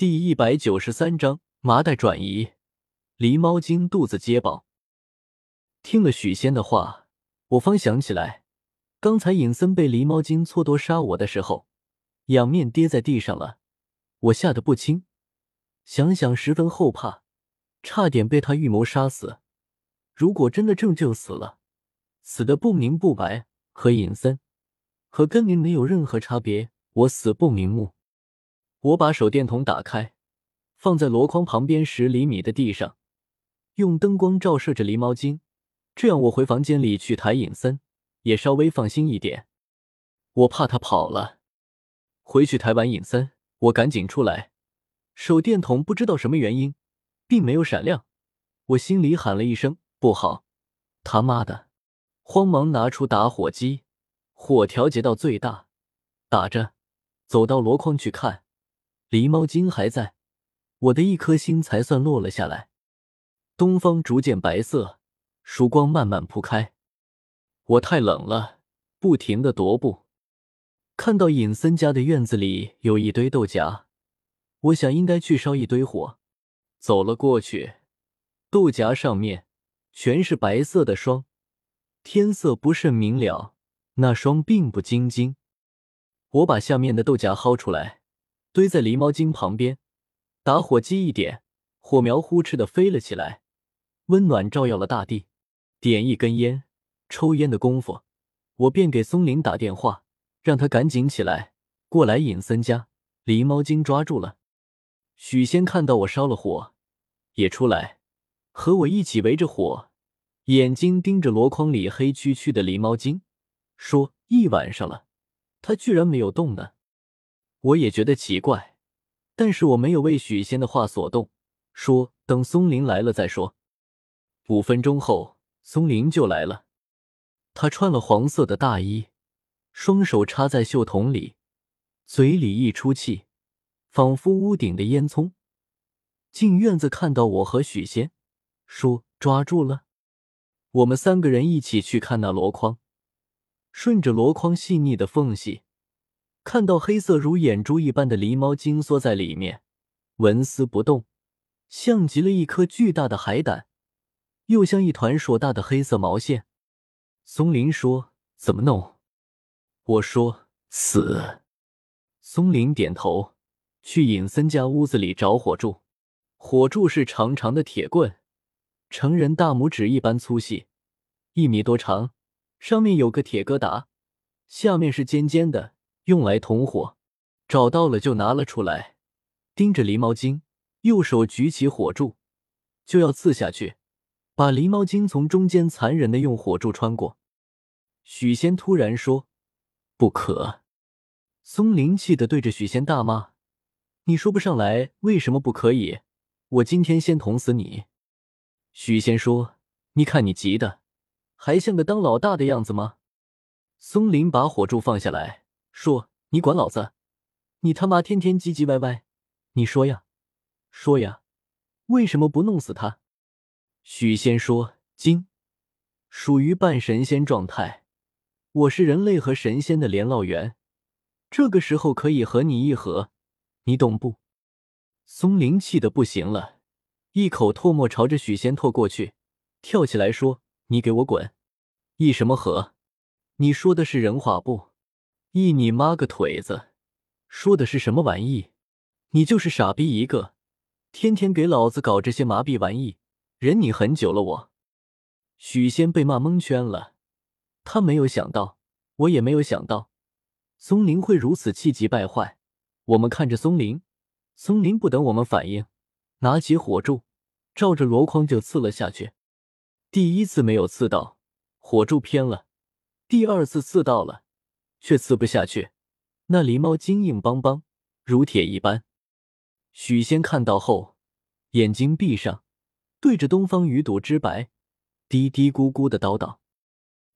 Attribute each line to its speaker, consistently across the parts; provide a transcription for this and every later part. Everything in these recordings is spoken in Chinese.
Speaker 1: 第一百九十三章麻袋转移，狸猫精肚子揭饱。听了许仙的话，我方想起来，刚才尹森被狸猫精蹉跎杀我的时候，仰面跌在地上了，我吓得不轻，想想十分后怕，差点被他预谋杀死。如果真的正就死了，死的不明不白，和尹森和根明没有任何差别，我死不瞑目。我把手电筒打开，放在箩筐旁边十厘米的地上，用灯光照射着狸猫精，这样我回房间里去抬尹森也稍微放心一点。我怕他跑了，回去抬完尹森，我赶紧出来，手电筒不知道什么原因，并没有闪亮。我心里喊了一声不好，他妈的！慌忙拿出打火机，火调节到最大，打着，走到箩筐去看。狸猫精还在，我的一颗心才算落了下来。东方逐渐白色，曙光慢慢铺开。我太冷了，不停的踱步。看到尹森家的院子里有一堆豆荚，我想应该去烧一堆火。走了过去，豆荚上面全是白色的霜，天色不甚明了，那霜并不晶晶。我把下面的豆荚薅出来。堆在狸猫精旁边，打火机一点，火苗呼哧的飞了起来，温暖照耀了大地。点一根烟，抽烟的功夫，我便给松林打电话，让他赶紧起来过来。尹森家狸猫精抓住了。许仙看到我烧了火，也出来和我一起围着火，眼睛盯着箩筐里黑黢黢的狸猫精，说：“一晚上了，它居然没有动呢。”我也觉得奇怪，但是我没有为许仙的话所动，说等松林来了再说。五分钟后，松林就来了，他穿了黄色的大衣，双手插在袖筒里，嘴里一出气，仿佛屋顶的烟囱。进院子看到我和许仙，说抓住了。我们三个人一起去看那箩筐，顺着箩筐细腻的缝隙。看到黑色如眼珠一般的狸猫精缩在里面，纹丝不动，像极了一颗巨大的海胆，又像一团硕大的黑色毛线。松林说：“怎么弄？”我说：“死。”松林点头，去尹森家屋子里找火柱。火柱是长长的铁棍，成人大拇指一般粗细，一米多长，上面有个铁疙瘩，下面是尖尖的。用来捅火，找到了就拿了出来，盯着狸猫精，右手举起火柱，就要刺下去，把狸猫精从中间残忍的用火柱穿过。许仙突然说：“不可！”松林气的对着许仙大骂：“你说不上来为什么不可以？我今天先捅死你！”许仙说：“你看你急的，还像个当老大的样子吗？”松林把火柱放下来。说：“你管老子！你他妈天天唧唧歪歪！你说呀，说呀，为什么不弄死他？”许仙说：“精，属于半神仙状态。我是人类和神仙的联络员，这个时候可以和你议和，你懂不？”松林气的不行了，一口唾沫朝着许仙唾过去，跳起来说：“你给我滚！议什么和？你说的是人话不？”一你妈个腿子！说的是什么玩意？你就是傻逼一个，天天给老子搞这些麻痹玩意，忍你很久了。我许仙被骂蒙圈了，他没有想到，我也没有想到，松林会如此气急败坏。我们看着松林，松林不等我们反应，拿起火柱，照着箩筐就刺了下去。第一次没有刺到，火柱偏了；第二次刺到了。却刺不下去，那狸猫精硬邦邦，如铁一般。许仙看到后，眼睛闭上，对着东方鱼肚之白，嘀嘀咕咕的叨叨。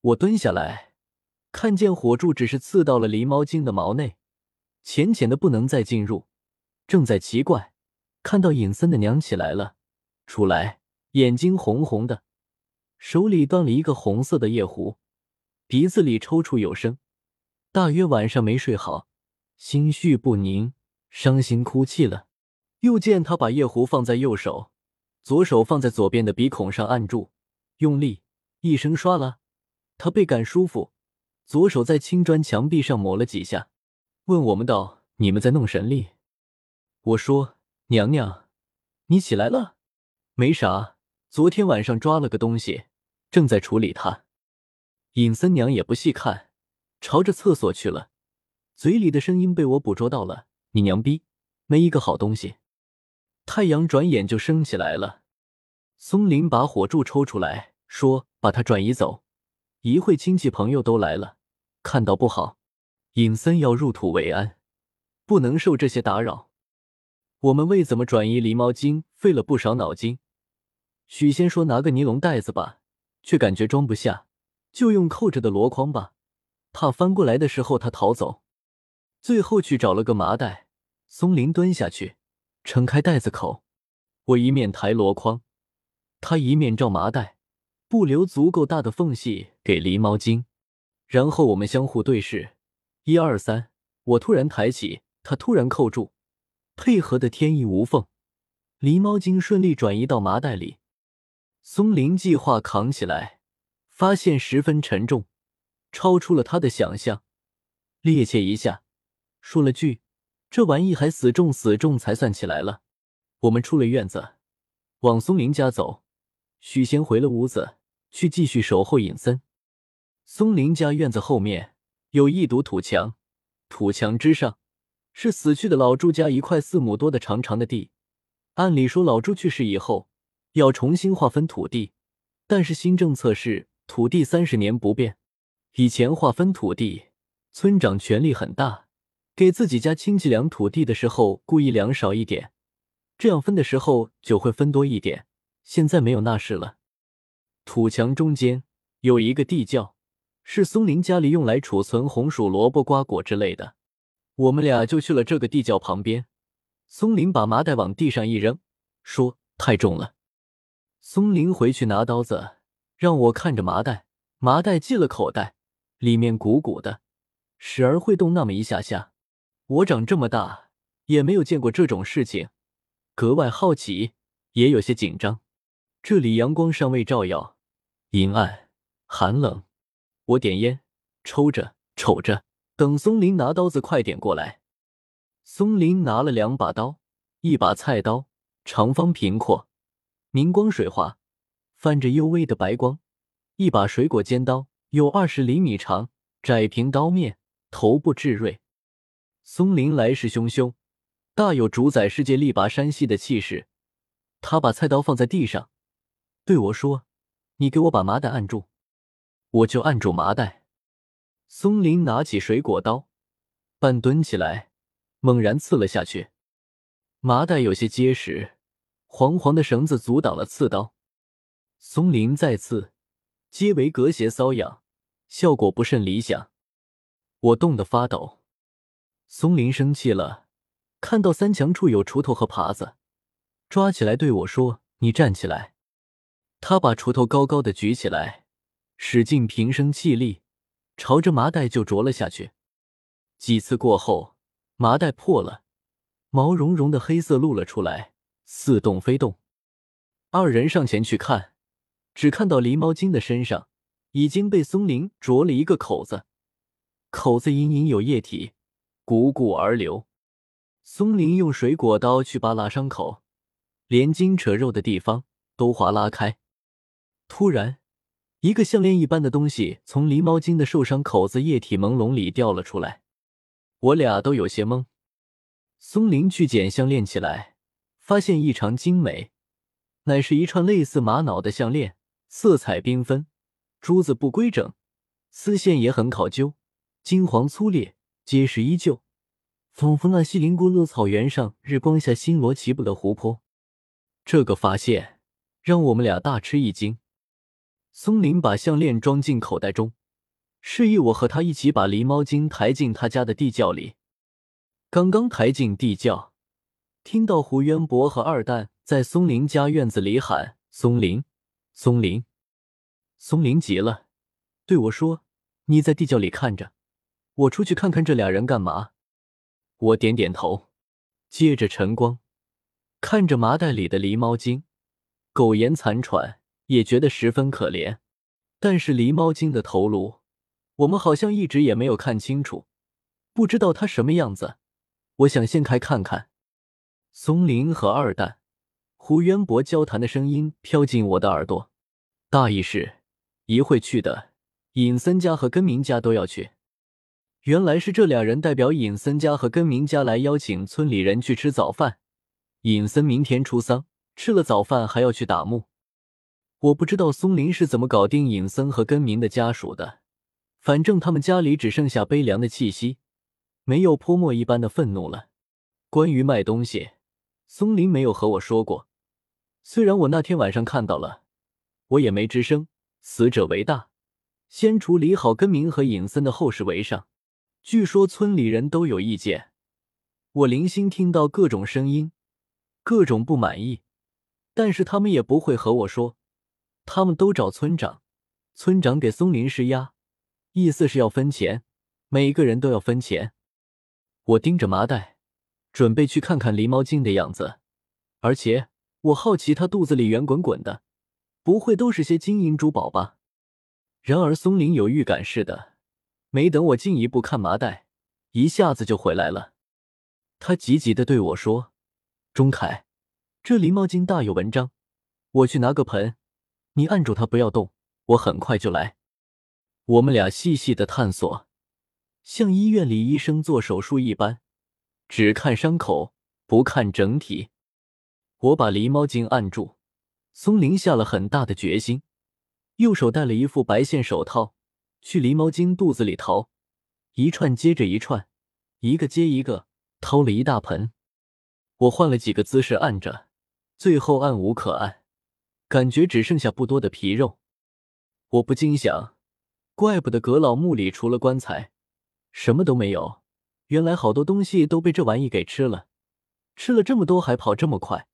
Speaker 1: 我蹲下来，看见火柱只是刺到了狸猫精的毛内，浅浅的不能再进入。正在奇怪，看到尹森的娘起来了，出来，眼睛红红的，手里端了一个红色的夜壶，鼻子里抽搐有声。大约晚上没睡好，心绪不宁，伤心哭泣了。又见他把夜壶放在右手，左手放在左边的鼻孔上按住，用力一声刷了，他倍感舒服。左手在青砖墙壁上抹了几下，问我们道：“你们在弄神力？”我说：“娘娘，你起来了？没啥，昨天晚上抓了个东西，正在处理它。”尹森娘也不细看，朝着厕所去了，嘴里的声音被我捕捉到了：“你娘逼，没一个好东西。”太阳转眼就升起来了。松林把火柱抽出来，说：“把它转移走。”一会亲戚朋友都来了，看到不好。尹森要入土为安，不能受这些打扰。我们为怎么转移狸猫精费了不少脑筋。许仙说拿个尼龙袋子吧，却感觉装不下，就用扣着的箩筐吧，怕翻过来的时候他逃走。最后去找了个麻袋，松林蹲下去，撑开袋子口，我一面抬箩筐，他一面照麻袋。不留足够大的缝隙给狸猫精，然后我们相互对视，一二三，我突然抬起，他突然扣住，配合的天衣无缝，狸猫精顺利转移到麻袋里。松林计划扛起来，发现十分沉重，超出了他的想象，趔趄一下，说了句：“这玩意还死重死重才算起来了。”我们出了院子，往松林家走。许仙回了屋子。去继续守候尹森。松林家院子后面有一堵土墙，土墙之上是死去的老朱家一块四亩多的长长的地。按理说，老朱去世以后要重新划分土地，但是新政策是土地三十年不变。以前划分土地，村长权力很大，给自己家亲戚量土地的时候故意量少一点，这样分的时候就会分多一点。现在没有那事了。土墙中间有一个地窖，是松林家里用来储存红薯、萝卜、瓜果之类的。我们俩就去了这个地窖旁边。松林把麻袋往地上一扔，说：“太重了。”松林回去拿刀子，让我看着麻袋。麻袋进了口袋，里面鼓鼓的，时而会动那么一下下。我长这么大也没有见过这种事情，格外好奇，也有些紧张。这里阳光尚未照耀。阴暗寒冷，我点烟抽着，瞅着，等松林拿刀子快点过来。松林拿了两把刀，一把菜刀，长方平阔，明光水滑，泛着幽微的白光；一把水果尖刀，有二十厘米长，窄平刀面，头部致锐。松林来势汹汹，大有主宰世界、力拔山兮的气势。他把菜刀放在地上，对我说。你给我把麻袋按住，我就按住麻袋。松林拿起水果刀，半蹲起来，猛然刺了下去。麻袋有些结实，黄黄的绳子阻挡了刺刀。松林再刺，皆为隔邪瘙痒，效果不甚理想。我冻得发抖。松林生气了，看到三墙处有锄头和耙子，抓起来对我说：“你站起来。”他把锄头高高的举起来，使劲平生气力，朝着麻袋就啄了下去。几次过后，麻袋破了，毛茸茸的黑色露了出来，似动非动。二人上前去看，只看到狸猫精的身上已经被松林啄了一个口子，口子隐隐有液体，汩汩而流。松林用水果刀去扒拉伤口，连筋扯肉的地方都划拉开。突然，一个项链一般的东西从狸猫精的受伤口子液体朦胧里掉了出来，我俩都有些懵。松林去捡项链起来，发现异常精美，乃是一串类似玛瑙的项链，色彩缤纷，珠子不规整，丝线也很考究，金黄粗烈，结实依旧，仿佛那西林古勒草原上日光下星罗棋布的湖泊。这个发现让我们俩大吃一惊。松林把项链装进口袋中，示意我和他一起把狸猫精抬进他家的地窖里。刚刚抬进地窖，听到胡渊博和二蛋在松林家院子里喊：“松林，松林！”松林急了，对我说：“你在地窖里看着，我出去看看这俩人干嘛。”我点点头。借着晨光，看着麻袋里的狸猫精，苟延残喘，也觉得十分可怜。但是狸猫精的头颅，我们好像一直也没有看清楚，不知道它什么样子。我想掀开看看。松林和二蛋、胡渊博交谈的声音飘进我的耳朵，大意是：一会去的，尹森家和根明家都要去。原来是这俩人代表尹森家和根明家来邀请村里人去吃早饭。尹森明天出丧，吃了早饭还要去打墓。我不知道松林是怎么搞定尹森和根明的家属的，反正他们家里只剩下悲凉的气息，没有泼墨一般的愤怒了。关于卖东西，松林没有和我说过。虽然我那天晚上看到了，我也没吱声。死者为大，先处理好根明和尹森的后事为上。据说村里人都有意见，我零星听到各种声音，各种不满意，但是他们也不会和我说，他们都找村长，村长给松林施压，意思是要分钱，每个人都要分钱。我盯着麻袋，准备去看看狸猫精的样子，而且我好奇它肚子里圆滚滚的，不会都是些金银珠宝吧？然而松林有预感似的。没等我进一步看麻袋，一下子就回来了。他急急的对我说：“钟凯，这狸猫精大有文章，我去拿个盆，你按住它不要动，我很快就来。”我们俩细细的探索，像医院里医生做手术一般，只看伤口不看整体。我把狸猫精按住，松林下了很大的决心，右手戴了一副白线手套。去狸猫精肚子里掏，一串接着一串，一个接一个，掏了一大盆。我换了几个姿势按着，最后按无可按，感觉只剩下不多的皮肉。我不禁想，怪不得阁老墓里除了棺材，什么都没有。原来好多东西都被这玩意给吃了，吃了这么多还跑这么快，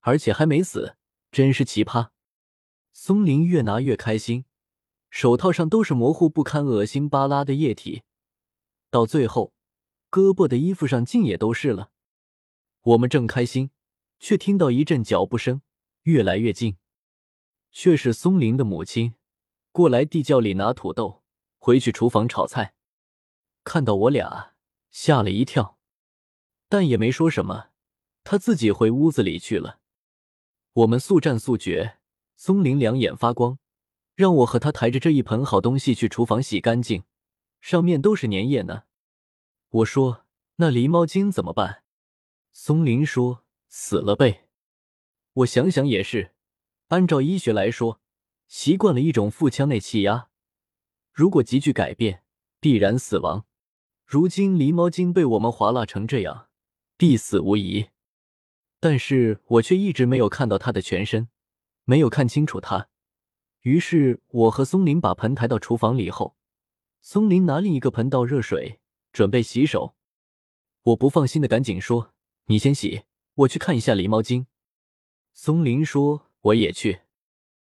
Speaker 1: 而且还没死，真是奇葩。松林越拿越开心。手套上都是模糊不堪、恶心巴拉的液体，到最后，胳膊的衣服上竟也都是了。我们正开心，却听到一阵脚步声，越来越近，却是松林的母亲过来地窖里拿土豆，回去厨房炒菜。看到我俩，吓了一跳，但也没说什么，他自己回屋子里去了。我们速战速决，松林两眼发光。让我和他抬着这一盆好东西去厨房洗干净，上面都是粘液呢。我说：“那狸猫精怎么办？”松林说：“死了呗。”我想想也是，按照医学来说，习惯了一种腹腔内气压，如果急剧改变，必然死亡。如今狸猫精被我们划拉成这样，必死无疑。但是我却一直没有看到他的全身，没有看清楚他。于是我和松林把盆抬到厨房里后，松林拿另一个盆倒热水，准备洗手。我不放心的赶紧说：“你先洗，我去看一下狸猫精。”松林说：“我也去。”